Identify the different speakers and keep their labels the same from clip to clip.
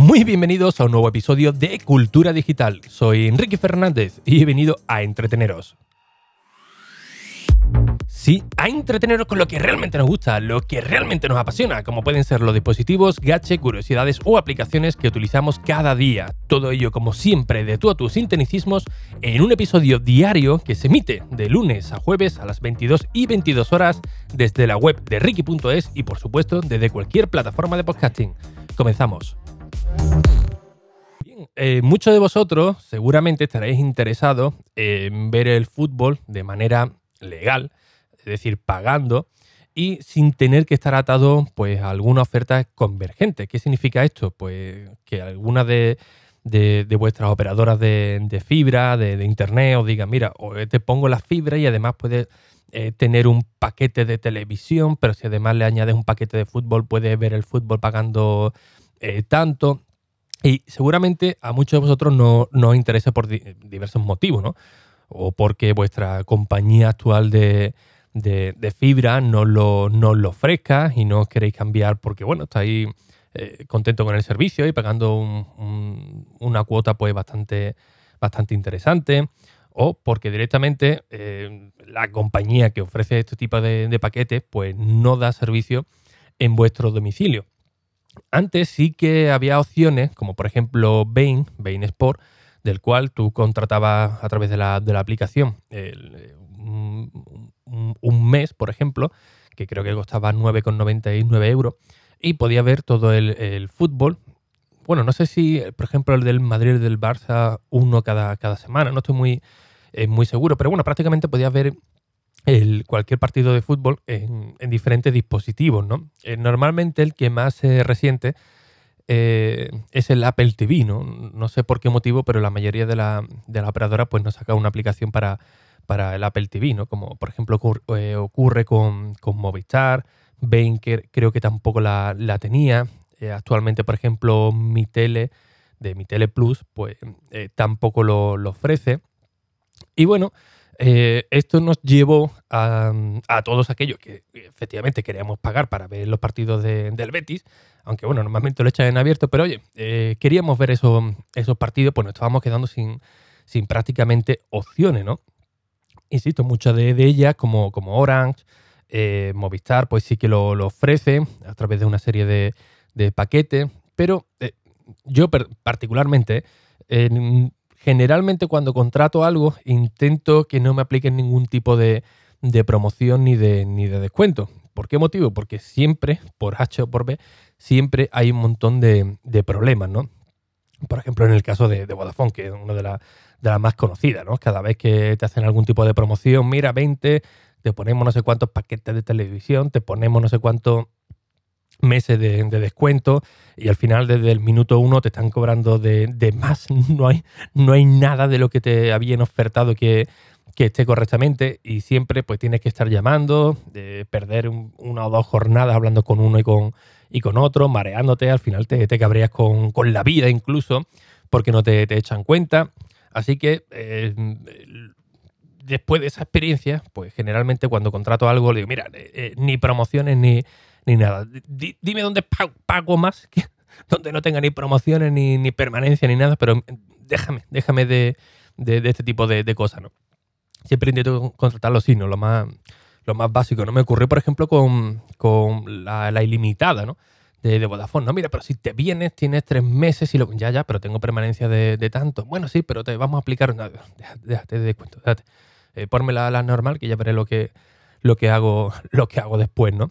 Speaker 1: Muy bienvenidos a un nuevo episodio de Cultura Digital. Soy Enrique Fernández y he venido a entreteneros. Sí, a entreteneros con lo que realmente nos gusta, lo que realmente nos apasiona, como pueden ser los dispositivos, gadgets, curiosidades o aplicaciones que utilizamos cada día. Todo ello, como siempre, de tú a tus sinteticismos, en un episodio diario que se emite de lunes a jueves a las 22 y 22 horas desde la web de Ricky.es y, por supuesto, desde cualquier plataforma de podcasting. Comenzamos. Bien, eh, muchos de vosotros seguramente estaréis interesados en ver el fútbol de manera legal es decir, pagando y sin tener que estar atado pues, a alguna oferta convergente. ¿Qué significa esto? Pues que alguna de, vuestras operadoras de, fibra, de, internet, os digan, mira, te pongo la fibra y además puedes eh, tener un paquete de televisión, pero si además le añades un paquete de fútbol, puedes ver el fútbol pagando eh, tanto. Y seguramente a muchos de vosotros no, os interesa por diversos motivos, ¿no? O porque vuestra compañía actual de, de, fibra no lo, no lo ofrezca y no queréis cambiar porque, bueno, estáis eh, contento con el servicio y pagando una cuota pues bastante, bastante interesante o porque directamente eh, la compañía que ofrece este tipo de, paquetes pues no da servicio en vuestro domicilio. Antes sí que había opciones, como por ejemplo Bain, Bain Sport, del cual tú contratabas a través de la, de la aplicación el, un, mes, por ejemplo, que creo que costaba 9,99 euros, y podía ver todo el, fútbol. Bueno, no sé si, por ejemplo, el del Madrid del Barça, uno cada, cada semana, no estoy muy, eh, muy seguro, pero bueno, prácticamente podía ver el, cualquier partido de fútbol en, diferentes dispositivos, ¿no? Eh, normalmente el que más se resiente eh, es el Apple TV, ¿no? No sé por qué motivo, pero la mayoría de la, de la operadora pues nos saca una aplicación para, para el Apple TV, ¿no? Como por ejemplo eh, ocurre con, Movistar, Bain creo que tampoco la, tenía. Eh, actualmente, por ejemplo, mi tele, de mi tele Plus, pues tampoco lo, ofrece. Y bueno, esto nos llevó a, todos aquellos que efectivamente queríamos pagar para ver los partidos del Betis, aunque bueno, normalmente lo echan en abierto, pero oye, queríamos ver esos, esos partidos, pues nos estábamos quedando sin, sin prácticamente opciones, ¿no? insisto, muchas de, ellas, como, como Orange, eh, Movistar, pues sí que lo, ofrece a través de una serie de, paquetes, pero eh, yo particularmente, generalmente cuando contrato algo, intento que no me apliquen ningún tipo de, promoción ni de, ni de descuento. ¿Por qué motivo? Porque siempre, por H o por B, siempre hay un montón de, problemas, ¿no? Por ejemplo, en el caso de, de Vodafone, que es uno de, de las más conocidas, ¿no? Cada vez que te hacen algún tipo de promoción, mira, 20, te ponemos no sé cuántos paquetes de televisión, te ponemos no sé cuántos meses de, descuento y al final desde el minuto uno te están cobrando de, más. No hay, no hay nada de lo que te habían ofertado que, esté correctamente y siempre pues tienes que estar llamando, de perder una o dos jornadas hablando con uno y con, y con otro, mareándote, al final te, te cabreas con, la vida incluso porque no te, te echan cuenta. Así que eh, después de esa experiencia, pues generalmente cuando contrato algo le digo, mira, eh, eh, ni promociones ni, nada. dime dónde pago, más, donde no tenga ni promociones ni, permanencia ni nada, pero déjame, déjame de, este tipo de, cosas, ¿no? Siempre intento contratarlo así, ¿no? Lo más, lo más básico. No me ocurrió, por ejemplo, con, la, la ilimitada, ¿no? de, Vodafone. No, mira, pero si te vienes, tienes tres meses y lo. Ya, ya, pero tengo permanencia de, tanto. Bueno, sí, pero te vamos a aplicar. déjate, de cuento, déjate. Eh, la, normal, que ya veré que, que, lo que hago después, ¿no?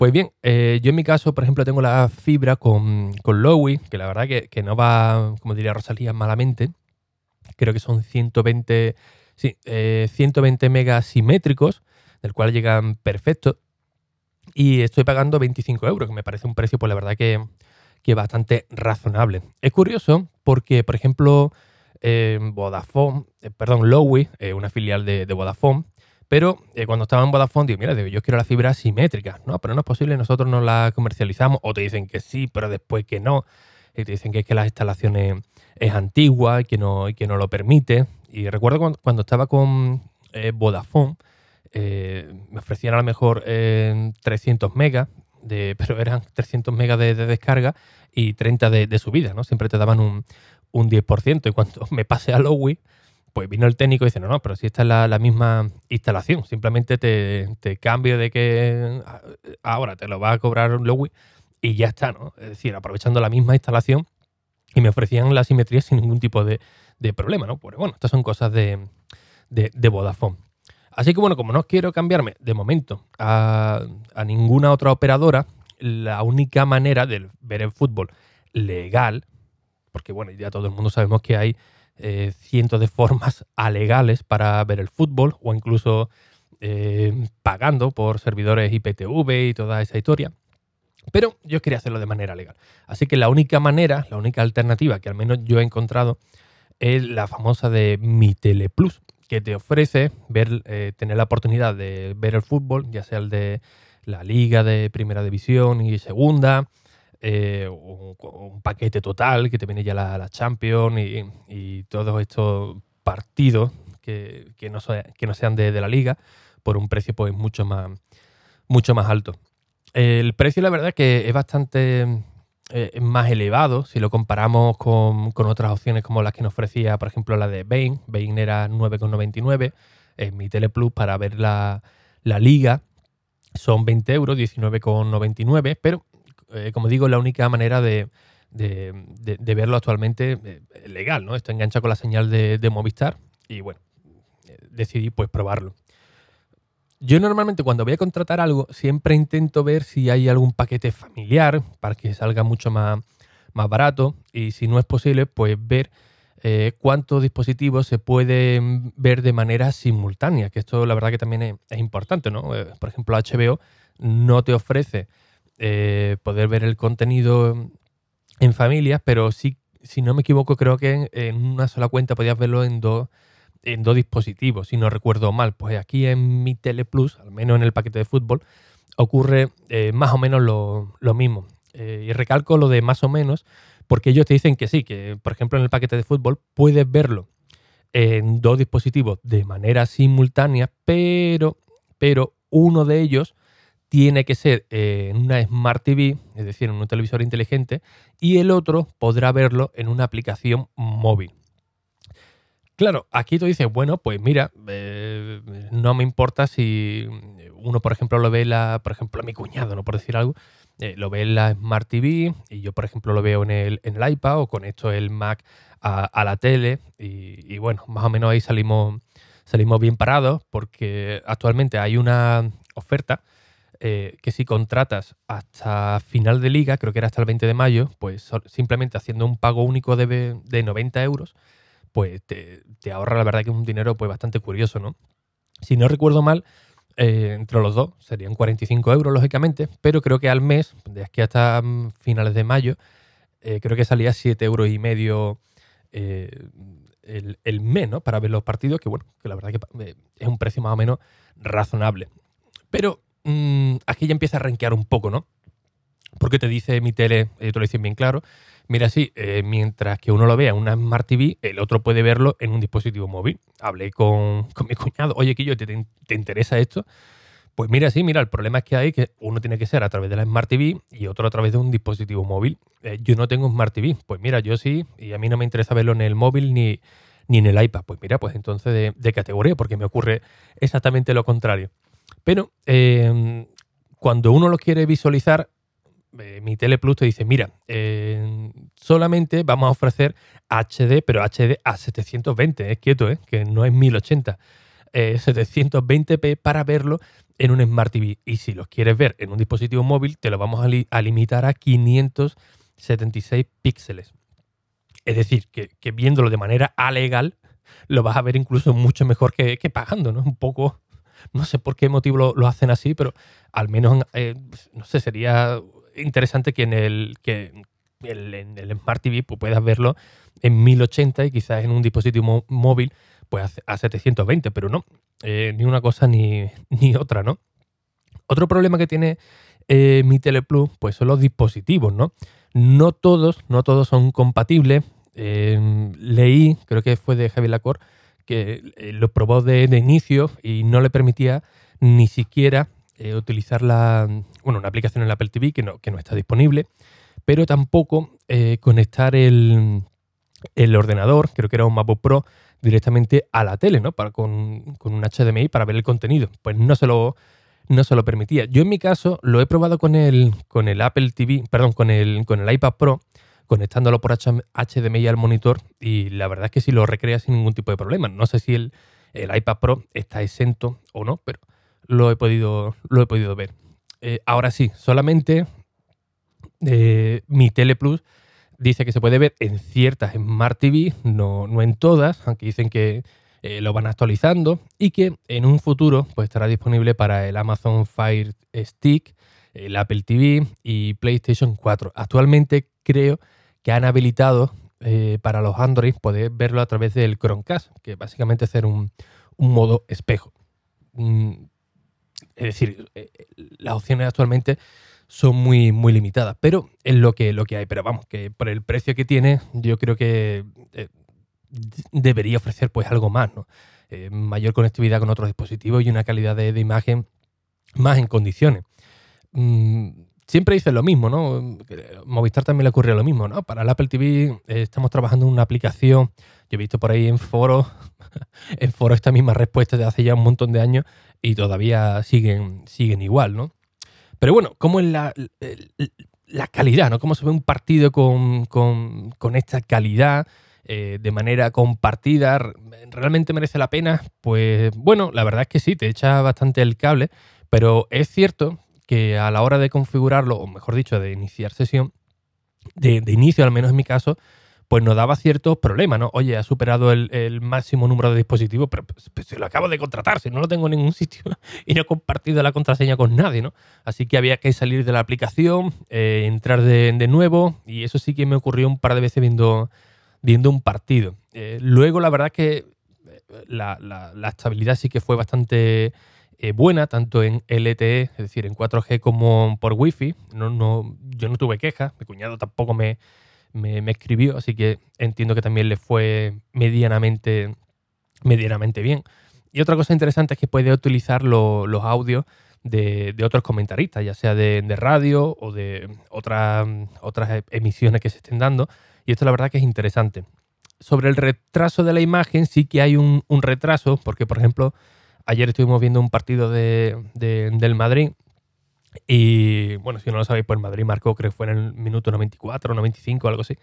Speaker 1: Pues bien, eh, yo en mi caso, por ejemplo, tengo la fibra con, con Lowy, que la verdad que, no va, como diría Rosalía, malamente. Creo que son 120, sí, 120 eh, megas simétricos, del cual llegan perfectos y estoy pagando 25 euros, que me parece un precio, pues la verdad que, que bastante razonable. Es curioso porque, por ejemplo, eh, Vodafone, eh, perdón, Lowy, eh, una filial de, Vodafone, pero cuando estaba en Vodafone, digo, mira, yo quiero la fibra simétrica. No, pero no es posible, nosotros no la comercializamos. O te dicen que sí, pero después que no. Y te dicen que es que las instalaciones es antigua y que no, y que no lo permite. Y recuerdo cuando, estaba con Vodafone, eh, me ofrecían a lo mejor 300 megas, de, pero eran 300 megas de, descarga y 30 de, subida, ¿no? Siempre te daban un, un 10%. Y cuando me pasé a Lowy, pues vino el técnico y dice, no, no, pero si esta es la, misma instalación, simplemente te, cambio de que ahora te lo va a cobrar Lowy y ya está, ¿no? Es decir, aprovechando la misma instalación y me ofrecían la simetría sin ningún tipo de, problema, ¿no? Pues bueno, estas son cosas de, de, Vodafone. Así que bueno, como no quiero cambiarme de momento a, a ninguna otra operadora, la única manera de ver el fútbol legal, porque bueno, ya todo el mundo sabemos que hay eh, cientos de formas alegales para ver el fútbol o incluso eh, pagando por servidores IPTV y toda esa historia. Pero yo quería hacerlo de manera legal. Así que la única manera, la única alternativa que al menos yo he encontrado es la famosa de Mi Tele Plus, que te ofrece ver, eh, tener la oportunidad de ver el fútbol, ya sea el de la liga de primera división y segunda, eh, un, paquete total que te viene ya la, la Champions y, todos estos partidos que, no, que no, sean de, la liga por un precio pues mucho más, mucho más alto. El precio la verdad es que es bastante eh, más elevado si lo comparamos con, otras opciones como las que nos ofrecía por ejemplo la de Bain. Bain era 9,99 en mi Teleplus para ver la, la liga son 20 euros, 19,99, pero eh, como digo, la única manera de, verlo actualmente eh, legal, ¿no? Esto engancha con la señal de, Movistar y bueno, eh, decidí pues probarlo. Yo normalmente cuando voy a contratar algo siempre intento ver si hay algún paquete familiar para que salga mucho más, barato y si no es posible pues ver cuántos dispositivos se pueden ver de manera simultánea, que esto la verdad que también es, es importante, ¿no? por ejemplo HBO no te ofrece eh, poder ver el contenido en familias, pero sí, si no me equivoco, creo que en, una sola cuenta podías verlo en dos en dos dispositivos, si no recuerdo mal. Pues aquí en mi Tele Plus, al menos en el paquete de fútbol, ocurre eh, más o menos lo, mismo. Eh, y recalco lo de más o menos, porque ellos te dicen que sí, que por ejemplo en el paquete de fútbol puedes verlo en dos dispositivos de manera simultánea, pero, pero uno de ellos tiene que ser eh, en una Smart TV, es decir, en un televisor inteligente, y el otro podrá verlo en una aplicación móvil. Claro, aquí tú dices, bueno, pues mira, eh, no me importa si uno, por ejemplo, lo ve la, por ejemplo, mi cuñado, no por decir algo, eh, lo ve en la Smart TV y yo, por ejemplo, lo veo en el, en el iPad o conecto el Mac a, la tele y, y, bueno, más o menos ahí salimos, salimos bien parados porque actualmente hay una oferta eh, que si contratas hasta final de liga, creo que era hasta el 20 de mayo, pues simplemente haciendo un pago único de, de 90 euros, pues te, ahorra la verdad que un dinero pues bastante curioso, ¿no? Si no recuerdo mal, eh, entre los dos serían 45 euros, lógicamente, pero creo que al mes, de aquí hasta mm, finales de mayo, eh, creo que salía 7 euros y medio el, el, mes, ¿no? Para ver los partidos, que bueno, que la verdad que es un precio más o menos razonable. Pero Mm, aquí ya empieza a rankear un poco, ¿no? Porque te dice mi tele, eh, te lo dicen bien claro, mira, sí, eh, mientras que uno lo vea en una Smart TV, el otro puede verlo en un dispositivo móvil. Hablé con, mi cuñado, oye, que ¿te, ¿te, interesa esto? Pues mira, sí, mira, el problema es que hay que uno tiene que ser a través de la Smart TV y otro a través de un dispositivo móvil. Eh, yo no tengo Smart TV, pues mira, yo sí, y a mí no me interesa verlo en el móvil ni, ni en el iPad. Pues mira, pues entonces de, de categoría, porque me ocurre exactamente lo contrario. Pero em, cuando uno lo quiere visualizar, eh, mi Teleplus te dice, mira, em, solamente vamos a ofrecer HD, pero HD a 720, es quieto, ¿eh? que no es 1080. 720p eh, para verlo en un Smart TV. Y si lo quieres ver en un dispositivo móvil, te lo vamos a, limitar a 576 píxeles. Es decir, que, viéndolo de manera alegal, lo vas a ver incluso mucho mejor que, que pagando, ¿no? Un poco no sé por qué motivo lo, hacen así, pero al menos, eh, no sé, sería interesante que en el, que en el Smart TV pues, puedas verlo en 1080 y quizás en un dispositivo móvil pues a 720, pero no, eh, ni una cosa ni, otra, ¿no? Otro problema que tiene eh, mi Teleplus pues son los dispositivos, ¿no? No todos, no todos son compatibles. leí, creo que fue de Javier que eh, lo probó de, inicio y no le permitía ni siquiera eh, utilizar la, bueno, una aplicación en la Apple TV que no, que no está disponible, pero tampoco eh, conectar el, el, ordenador, creo que era un MacBook Pro, directamente a la tele, ¿no? Para, con, con, un HDMI para ver el contenido. Pues no se lo, no se lo permitía. Yo en mi caso lo he probado con el, con el Apple TV, perdón, con el, con el iPad Pro, conectándolo por HDMI al monitor y la verdad es que sí lo recrea sin ningún tipo de problema. No sé si el, el iPad Pro está exento o no, pero lo he podido, lo he podido ver. Eh, ahora sí, solamente eh, mi Tele Plus dice que se puede ver en ciertas Smart TV, no, no en todas, aunque dicen que eh, lo van actualizando y que en un futuro pues, estará disponible para el Amazon Fire Stick, el Apple TV y PlayStation 4. Actualmente creo han habilitado para los Android poder verlo a través del Chromecast, que básicamente es un, un modo espejo. Mm, es decir, eh, las opciones actualmente son muy, muy limitadas, pero es lo que, lo que hay. Pero vamos, que por el precio que tiene, yo creo que eh, debería ofrecer pues algo más, ¿no? Eh, mayor conectividad con otros dispositivos y una calidad de, imagen más en condiciones. Mm, siempre dicen lo mismo, ¿no? Movistar también le ocurre lo mismo, ¿no? Para el Apple TV estamos trabajando en una aplicación, yo he visto por ahí en foros, en foros esta misma respuesta de hace ya un montón de años, y todavía siguen, siguen igual, ¿no? Pero bueno, ¿cómo es la, la calidad, ¿no? ¿Cómo se ve un partido con, esta calidad? Eh, de manera compartida, ¿realmente merece la pena? Pues bueno, la verdad es que sí, te echa bastante el cable, pero es cierto que a la hora de configurarlo, o mejor dicho, de iniciar sesión, de, inicio al menos en mi caso, pues nos daba ciertos problemas, ¿no? Oye, ha superado el, máximo número de dispositivos, pero pues, pues, se lo acabo de contratar, si no lo tengo en ningún sitio y no he compartido la contraseña con nadie, ¿no? Así que había que salir de la aplicación, eh, entrar de, nuevo y eso sí que me ocurrió un par de veces viendo, viendo un partido. Eh, luego, la verdad es que eh, la, estabilidad sí que fue bastante buena, tanto en LTE, es decir, en 4G como por Wi-Fi. No, no, yo no tuve quejas, mi cuñado tampoco me me, escribió, así que entiendo que también le fue medianamente, medianamente bien. Y otra cosa interesante es que puede utilizar los audios de, otros comentaristas, ya sea de, radio o de otras, otras emisiones que se estén dando. Y esto la verdad que es interesante. Sobre el retraso de la imagen, sí que hay un, retraso, porque por ejemplo, ayer estuvimos viendo un partido de, del Madrid y bueno, si no lo sabéis, pues Madrid marcó, creo que fue en el minuto 94, 95, algo así.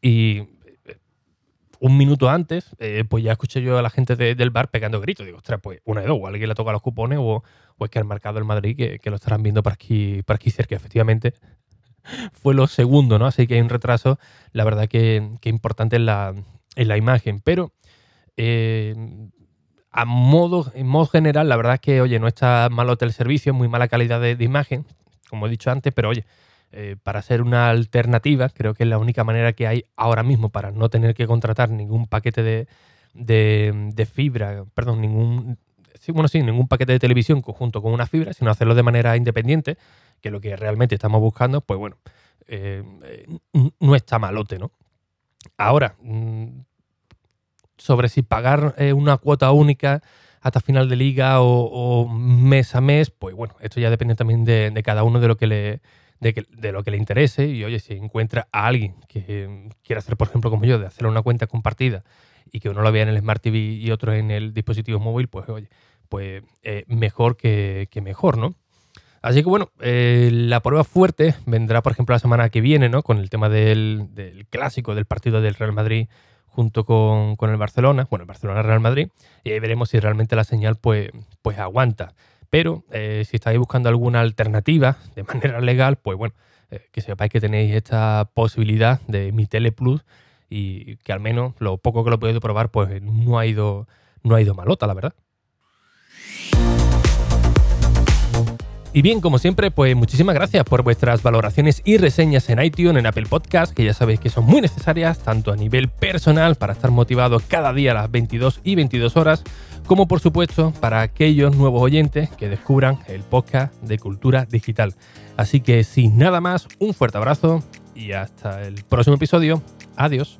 Speaker 1: Y eh, un minuto antes, eh, pues ya escuché yo a la gente del bar pegando gritos. Digo, ostras, pues una de dos, o alguien le toca los cupones o, es que han marcado el Madrid que, lo estarán viendo por aquí, por aquí cerca. Efectivamente, fue lo segundo, ¿no? Así que hay un retraso, la verdad que, que importante en la, en la imagen. Pero eh, a modo, en modo general, la verdad es que, oye, no está malo el servicio, muy mala calidad de, imagen, como he dicho antes, pero oye, eh, para ser una alternativa, creo que es la única manera que hay ahora mismo para no tener que contratar ningún paquete de, de, fibra, perdón, ningún, bueno, sí, ningún paquete de televisión junto con una fibra, sino hacerlo de manera independiente, que es lo que realmente estamos buscando, pues bueno, eh, no está malote, ¿no? Ahora, mm, sobre si pagar eh, una cuota única hasta final de liga o, mes a mes, pues bueno, esto ya depende también de, cada uno de lo que le de, lo que le interese y oye, si encuentra a alguien que quiera hacer, por ejemplo, como yo, de hacer una cuenta compartida y que uno lo vea en el Smart TV y otro en el dispositivo móvil, pues oye, pues eh, mejor que, mejor, ¿no? Así que bueno, eh, la prueba fuerte vendrá, por ejemplo, la semana que viene, ¿no? Con el tema del, del clásico, del partido del Real Madrid junto con, el Barcelona, bueno, el Barcelona-Real Madrid, y ahí veremos si realmente la señal pues, pues aguanta. Pero eh, si estáis buscando alguna alternativa de manera legal, pues bueno, eh, que sepáis que tenéis esta posibilidad de mi Tele Plus y que al menos lo poco que lo he podido probar, pues no ha ido, no ha ido malota, la verdad. Y bien, como siempre, pues muchísimas gracias por vuestras valoraciones y reseñas en iTunes, en Apple Podcast, que ya sabéis que son muy necesarias, tanto a nivel personal para estar motivado cada día a las 22 y 22 horas, como por supuesto para aquellos nuevos oyentes que descubran el podcast de cultura digital. Así que sin nada más, un fuerte abrazo y hasta el próximo episodio. Adiós.